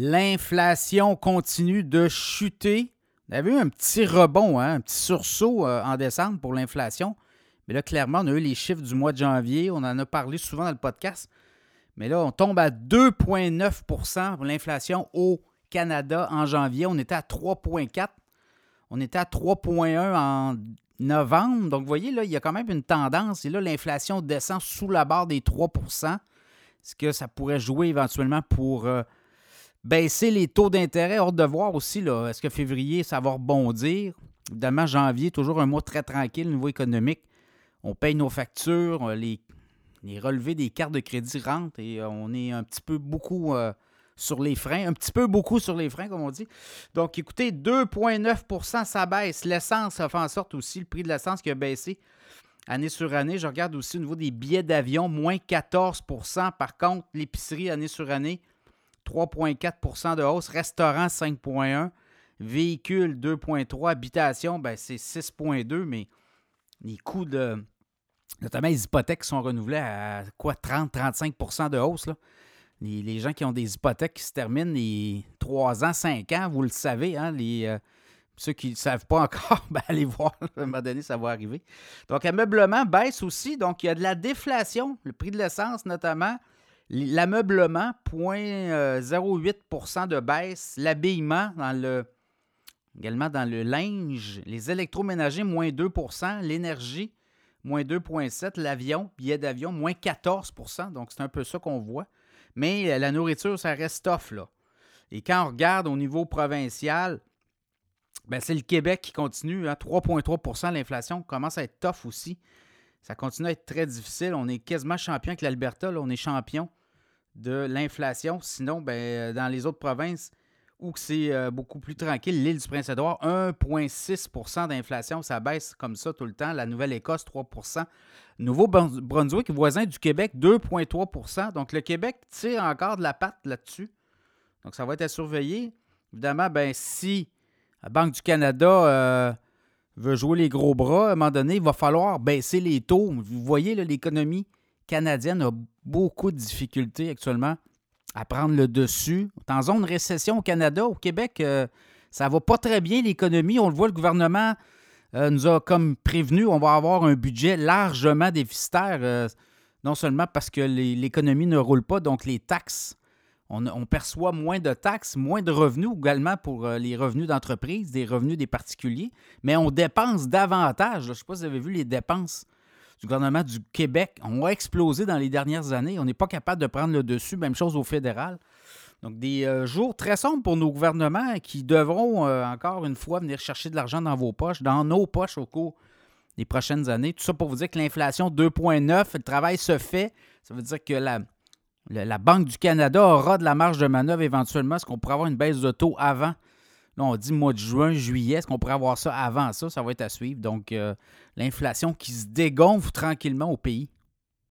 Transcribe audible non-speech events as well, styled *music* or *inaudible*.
L'inflation continue de chuter. On avait eu un petit rebond, hein, un petit sursaut euh, en décembre pour l'inflation. Mais là, clairement, on a eu les chiffres du mois de janvier. On en a parlé souvent dans le podcast. Mais là, on tombe à 2,9% pour l'inflation au Canada en janvier. On était à 3,4. On était à 3,1 en novembre. Donc, vous voyez, là, il y a quand même une tendance. Et là, l'inflation descend sous la barre des 3% ce que ça pourrait jouer éventuellement pour euh, baisser les taux d'intérêt. Hors de voir aussi, est-ce que février, ça va rebondir? Évidemment, janvier, toujours un mois très tranquille au niveau économique. On paye nos factures, les, les relevés des cartes de crédit rentrent et euh, on est un petit peu beaucoup euh, sur les freins, un petit peu beaucoup sur les freins, comme on dit. Donc, écoutez, 2,9% ça baisse. L'essence, ça fait en sorte aussi, le prix de l'essence qui a baissé année sur année. Je regarde aussi au niveau des billets d'avion, moins 14% Par contre, l'épicerie, année sur année, 3,4% de hausse. Restaurant, 5,1 Véhicule, 2,3 Habitation, ben, c'est 6,2 mais les coûts de. Notamment les hypothèques sont renouvelées à quoi 30-35% de hausse. Là. Les, gens qui ont des hypothèques qui se terminent les 3 ans, 5 ans, vous le savez, hein, les, euh, ceux qui ne savent pas encore, *laughs* ben allez voir, à un moment donné, ça va arriver. Donc, l'ameublement baisse aussi. Donc, il y a de la déflation, le prix de l'essence notamment. L'ameublement, 0,08% euh, de baisse. L'habillement, dans le, également dans le linge. Les électroménagers, moins 2% L'énergie, moins 2,7% L'avion, billet d'avion, moins 14% Donc, c'est un peu ça qu'on voit. Mais euh, la nourriture, ça reste tough, là. Et quand on regarde au niveau provincial, ben c'est le Québec qui continue. hein, 3,3% l'inflation commence à être tough aussi. Ça continue à être très difficile. On est quasiment champion avec l'Alberta. On est champion de l'inflation. Sinon, ben, euh, dans les autres provinces où c'est euh, beaucoup plus tranquille, l'île du Prince-Édouard, 1,6% d'inflation. Ça baisse comme ça tout le temps. La Nouvelle-Écosse, 3% Nouveau-Brunswick, voisin du Québec, 2,3% Donc, le Québec tire encore de la patte là-dessus. Donc, ça va être à surveiller. Évidemment, ben, si la Banque du Canada euh, veut jouer les gros bras, à un moment donné, il va falloir baisser les taux. Vous voyez, l'économie canadienne a beaucoup de difficultés actuellement à prendre le dessus. En zone récession au Canada, au Québec, euh, ça va pas très bien l'économie. On le voit, le gouvernement euh, nous a comme prévenu, on va avoir un budget largement déficitaire, euh, non seulement parce que l'économie ne roule pas, donc les taxes, on, perçoit moins de taxes, moins de revenus également pour euh, les revenus d'entreprise, des revenus des particuliers, mais on dépense davantage. Je ne sais pas si vous avez vu les dépenses du gouvernement du Québec ont explosé dans les dernières années. On n'est pas capable de prendre le dessus, même chose au fédéral. Donc, des euh, jours très sombres pour nos gouvernements qui devront, euh, encore une fois, venir chercher de l'argent dans vos poches, dans nos poches au cours des prochaines années. Tout ça pour vous dire que l'inflation 2,9, le travail se fait. Ça veut dire que la, la, Banque du Canada aura de la marge de manœuvre éventuellement. Est-ce qu'on pourrait avoir une baisse de taux avant? Là, on dit mois de juin, juillet. Est-ce qu'on pourrait avoir ça avant ça? Ça va être à suivre. Donc, euh, l'inflation qui se dégonfle tranquillement au pays.